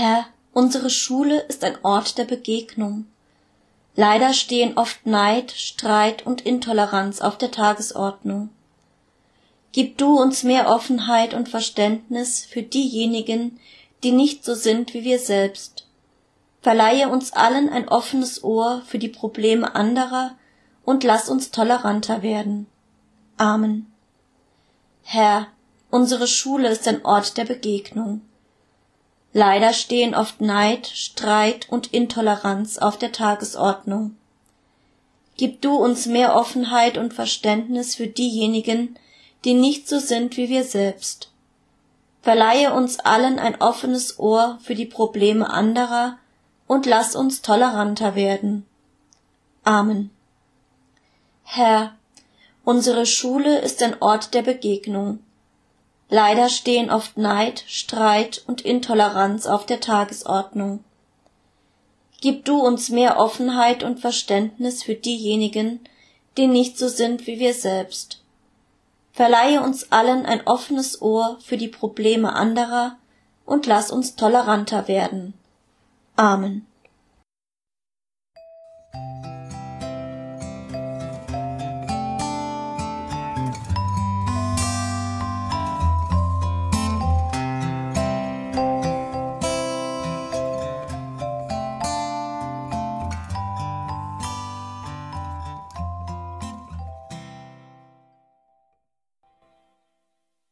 Herr, unsere Schule ist ein Ort der Begegnung. Leider stehen oft Neid, Streit und Intoleranz auf der Tagesordnung. Gib du uns mehr Offenheit und Verständnis für diejenigen, die nicht so sind wie wir selbst. Verleihe uns allen ein offenes Ohr für die Probleme anderer und lass uns toleranter werden. Amen. Herr, unsere Schule ist ein Ort der Begegnung. Leider stehen oft Neid, Streit und Intoleranz auf der Tagesordnung. Gib du uns mehr Offenheit und Verständnis für diejenigen, die nicht so sind wie wir selbst. Verleihe uns allen ein offenes Ohr für die Probleme anderer und lass uns toleranter werden. Amen. Herr, unsere Schule ist ein Ort der Begegnung. Leider stehen oft Neid, Streit und Intoleranz auf der Tagesordnung. Gib du uns mehr Offenheit und Verständnis für diejenigen, die nicht so sind wie wir selbst. Verleihe uns allen ein offenes Ohr für die Probleme anderer und lass uns toleranter werden. Amen.